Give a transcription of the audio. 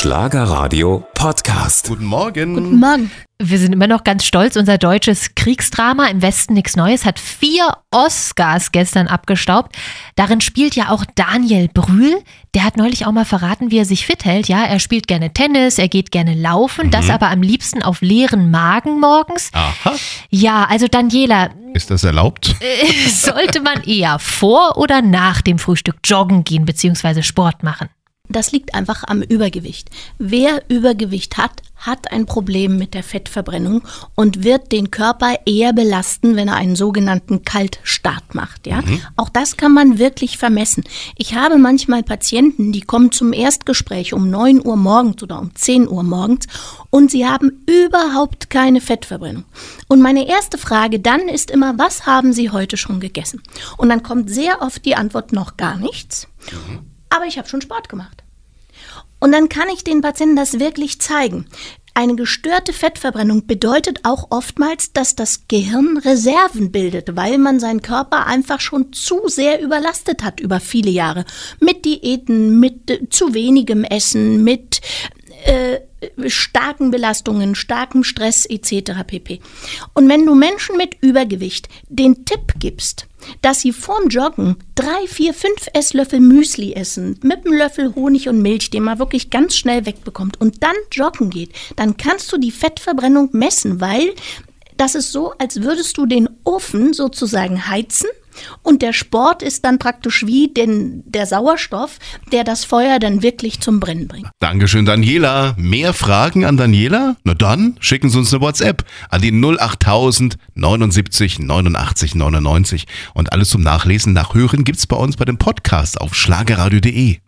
Schlagerradio Podcast. Guten Morgen. Guten Morgen. Wir sind immer noch ganz stolz. Unser deutsches Kriegsdrama im Westen nichts Neues hat vier Oscars gestern abgestaubt. Darin spielt ja auch Daniel Brühl. Der hat neulich auch mal verraten, wie er sich fit hält. Ja, er spielt gerne Tennis, er geht gerne laufen, das aber am liebsten auf leeren Magen morgens. Aha. Ja, also Daniela, Ist das erlaubt? sollte man eher vor oder nach dem Frühstück joggen gehen bzw. Sport machen? Das liegt einfach am Übergewicht. Wer Übergewicht hat, hat ein Problem mit der Fettverbrennung und wird den Körper eher belasten, wenn er einen sogenannten Kaltstart macht. Ja? Auch das kann man wirklich vermessen. Ich habe manchmal Patienten, die kommen zum Erstgespräch um 9 Uhr morgens oder um 10 Uhr morgens und sie haben überhaupt keine Fettverbrennung. Und meine erste Frage dann ist immer, was haben Sie heute schon gegessen? Und dann kommt sehr oft die Antwort noch gar nichts. Aber ich habe schon Sport gemacht. Und dann kann ich den Patienten das wirklich zeigen. Eine gestörte Fettverbrennung bedeutet auch oftmals, dass das Gehirn Reserven bildet, weil man seinen Körper einfach schon zu sehr überlastet hat über viele Jahre. Mit Diäten, mit äh, zu wenigem Essen, mit starken Belastungen, starkem Stress etc. pp. Und wenn du Menschen mit Übergewicht den Tipp gibst, dass sie vorm Joggen drei, vier, fünf Esslöffel Müsli essen, mit einem Löffel Honig und Milch, den man wirklich ganz schnell wegbekommt und dann joggen geht, dann kannst du die Fettverbrennung messen, weil das ist so, als würdest du den Ofen sozusagen heizen und der Sport ist dann praktisch wie den, der Sauerstoff, der das Feuer dann wirklich zum Brennen bringt. Dankeschön, Daniela. Mehr Fragen an Daniela? Na dann, schicken Sie uns eine WhatsApp an die 08000 79 89 99. Und alles zum Nachlesen, Nachhören gibt's bei uns bei dem Podcast auf schlagerradio.de.